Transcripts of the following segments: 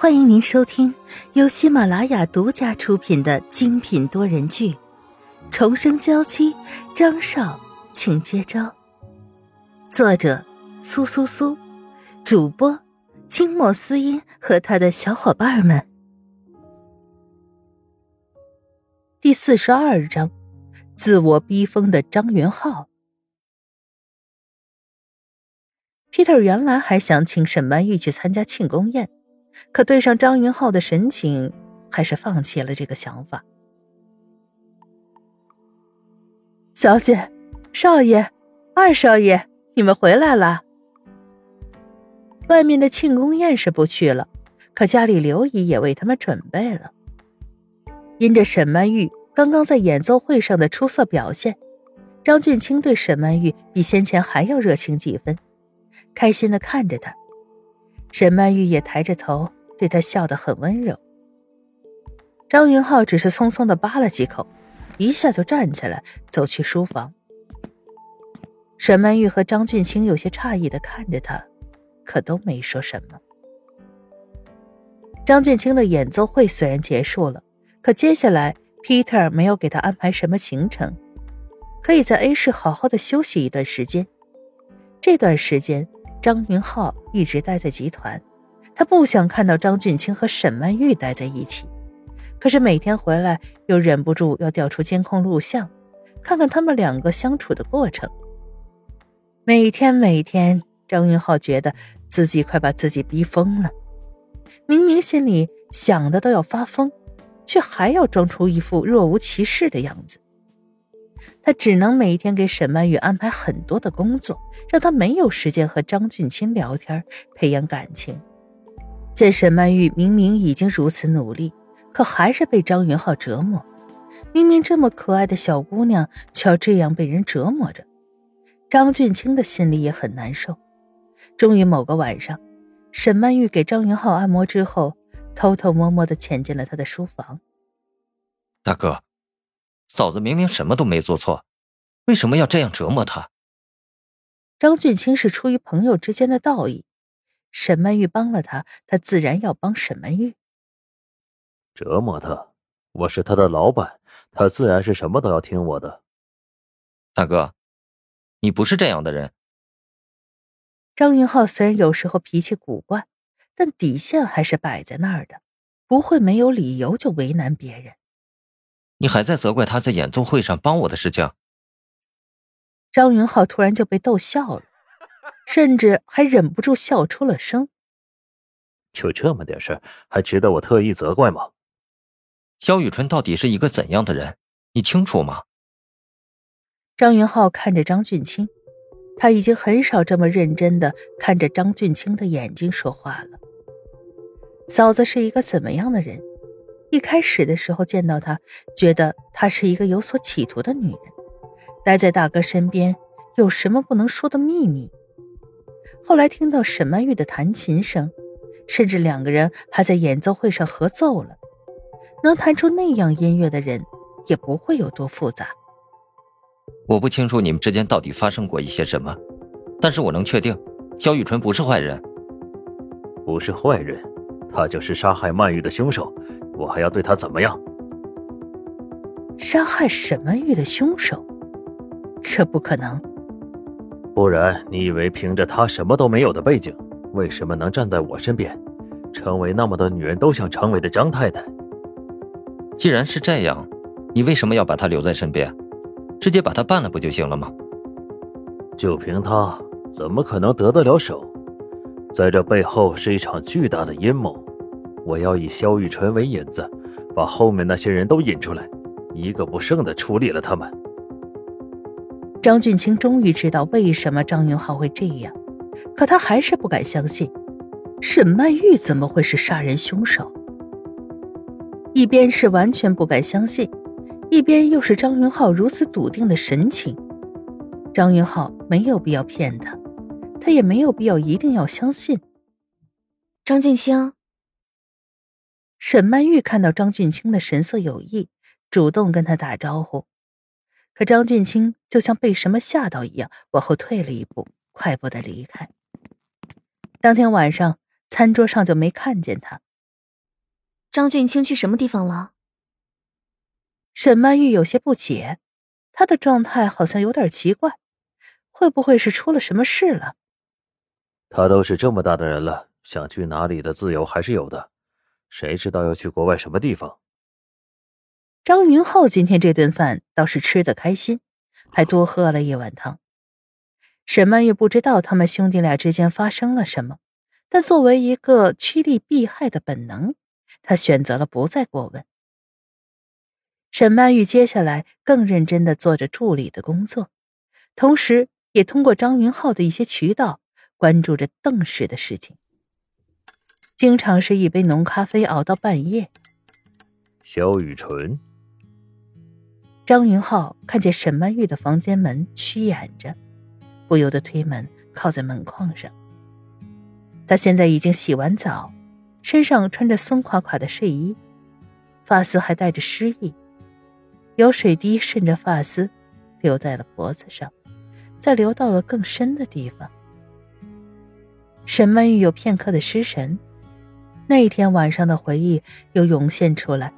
欢迎您收听由喜马拉雅独家出品的精品多人剧《重生娇妻》，张少，请接招。作者：苏苏苏，主播：清末思音和他的小伙伴们。第四十二章：自我逼疯的张云浩。Peter 原来还想请沈曼玉去参加庆功宴。可对上张云浩的神情，还是放弃了这个想法。小姐、少爷、二少爷，你们回来了。外面的庆功宴是不去了，可家里刘姨也为他们准备了。因着沈曼玉刚刚在演奏会上的出色表现，张俊清对沈曼玉比先前还要热情几分，开心的看着她。沈曼玉也抬着头，对他笑得很温柔。张云浩只是匆匆的扒了几口，一下就站起来，走去书房。沈曼玉和张俊清有些诧异的看着他，可都没说什么。张俊清的演奏会虽然结束了，可接下来 Peter 没有给他安排什么行程，可以在 A 市好好的休息一段时间。这段时间。张云浩一直待在集团，他不想看到张俊清和沈曼玉待在一起，可是每天回来又忍不住要调出监控录像，看看他们两个相处的过程。每天每天，张云浩觉得自己快把自己逼疯了，明明心里想的都要发疯，却还要装出一副若无其事的样子。他只能每天给沈曼玉安排很多的工作，让她没有时间和张俊清聊天、培养感情。见沈曼玉明明已经如此努力，可还是被张云浩折磨。明明这么可爱的小姑娘，却要这样被人折磨着，张俊清的心里也很难受。终于某个晚上，沈曼玉给张云浩按摩之后，偷偷摸摸的潜进了他的书房。大哥。嫂子明明什么都没做错，为什么要这样折磨她？张俊清是出于朋友之间的道义，沈曼玉帮了他，他自然要帮沈曼玉。折磨他？我是他的老板，他自然是什么都要听我的。大哥，你不是这样的人。张云浩虽然有时候脾气古怪，但底线还是摆在那儿的，不会没有理由就为难别人。你还在责怪他在演奏会上帮我的事情？张云浩突然就被逗笑了，甚至还忍不住笑出了声。就这么点事还值得我特意责怪吗？萧雨纯到底是一个怎样的人？你清楚吗？张云浩看着张俊清，他已经很少这么认真的看着张俊清的眼睛说话了。嫂子是一个怎么样的人？一开始的时候见到她，觉得她是一个有所企图的女人，待在大哥身边有什么不能说的秘密。后来听到沈曼玉的弹琴声，甚至两个人还在演奏会上合奏了，能弹出那样音乐的人也不会有多复杂。我不清楚你们之间到底发生过一些什么，但是我能确定，萧雨纯不是坏人，不是坏人，他就是杀害曼玉的凶手。我还要对他怎么样？杀害沈曼玉的凶手？这不可能。不然，你以为凭着他什么都没有的背景，为什么能站在我身边，成为那么多女人都想成为的张太太？既然是这样，你为什么要把他留在身边？直接把他办了不就行了吗？就凭他，怎么可能得得了手？在这背后是一场巨大的阴谋。我要以萧玉纯为引子，把后面那些人都引出来，一个不剩的处理了他们。张俊清终于知道为什么张云浩会这样，可他还是不敢相信，沈曼玉怎么会是杀人凶手？一边是完全不敢相信，一边又是张云浩如此笃定的神情。张云浩没有必要骗他，他也没有必要一定要相信。张俊清。沈曼玉看到张俊清的神色有异，主动跟他打招呼，可张俊清就像被什么吓到一样，往后退了一步，快步的离开。当天晚上，餐桌上就没看见他，张俊清去什么地方了？沈曼玉有些不解，他的状态好像有点奇怪，会不会是出了什么事了？他都是这么大的人了，想去哪里的自由还是有的，谁知道要去国外什么地方？张云浩今天这顿饭倒是吃得开心，还多喝了一碗汤。沈曼玉不知道他们兄弟俩之间发生了什么，但作为一个趋利避害的本能，她选择了不再过问。沈曼玉接下来更认真的做着助理的工作，同时也通过张云浩的一些渠道关注着邓氏的事情，经常是一杯浓咖啡熬到半夜。萧雨纯，张云浩看见沈曼玉的房间门虚掩着。不由得推门，靠在门框上。他现在已经洗完澡，身上穿着松垮垮的睡衣，发丝还带着湿意，有水滴顺着发丝流在了脖子上，再流到了更深的地方。沈曼玉有片刻的失神，那一天晚上的回忆又涌现出来，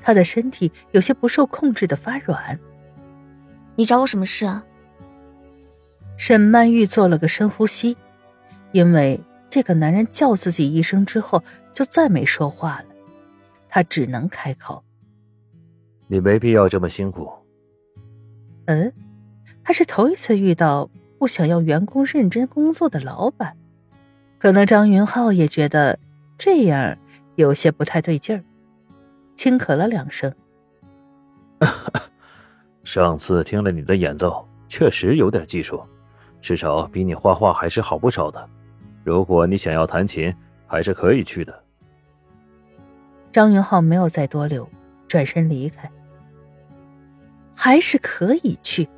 他的身体有些不受控制的发软。你找我什么事啊？沈曼玉做了个深呼吸，因为这个男人叫自己一声之后就再没说话了，她只能开口：“你没必要这么辛苦。”嗯，还是头一次遇到不想要员工认真工作的老板，可能张云浩也觉得这样有些不太对劲儿，轻咳了两声：“上次听了你的演奏，确实有点技术。”至少比你画画还是好不少的。如果你想要弹琴，还是可以去的。张云浩没有再多留，转身离开。还是可以去，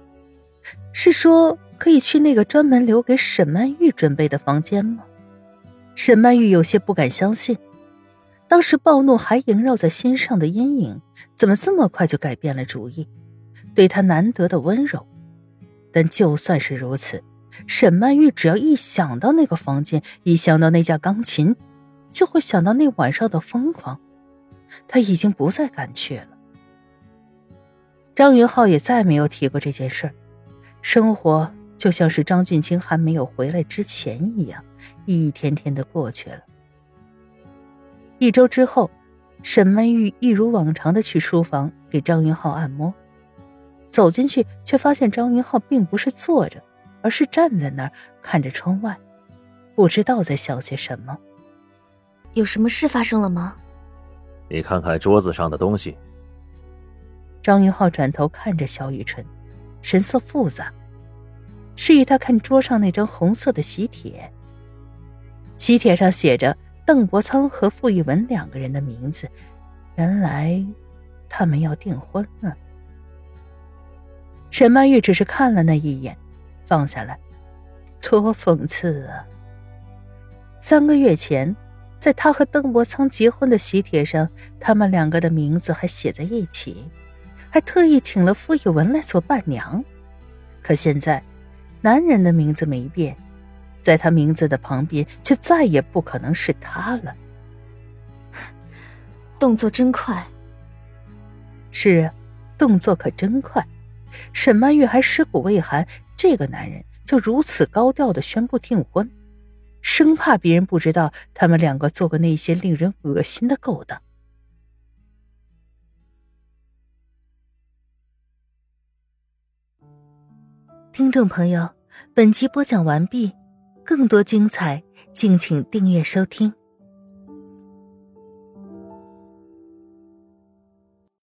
是说可以去那个专门留给沈曼玉准备的房间吗？沈曼玉有些不敢相信，当时暴怒还萦绕在心上的阴影，怎么这么快就改变了主意？对他难得的温柔。但就算是如此，沈曼玉只要一想到那个房间，一想到那架钢琴，就会想到那晚上的疯狂。他已经不再敢去了。张云浩也再没有提过这件事儿，生活就像是张俊清还没有回来之前一样，一天天的过去了。一周之后，沈曼玉一如往常的去书房给张云浩按摩。走进去，却发现张云浩并不是坐着，而是站在那儿看着窗外，不知道在想些什么。有什么事发生了吗？你看看桌子上的东西。张云浩转头看着萧雨辰，神色复杂，示意他看桌上那张红色的喜帖。喜帖上写着邓伯苍和傅艺文两个人的名字，原来他们要订婚了。沈曼玉只是看了那一眼，放下来，多讽刺啊！三个月前，在他和邓伯苍结婚的喜帖上，他们两个的名字还写在一起，还特意请了傅艺文来做伴娘。可现在，男人的名字没变，在他名字的旁边，却再也不可能是他了。动作真快。是啊，动作可真快。沈曼玉还尸骨未寒，这个男人就如此高调的宣布订婚，生怕别人不知道他们两个做过那些令人恶心的勾当。听众朋友，本集播讲完毕，更多精彩，敬请订阅收听。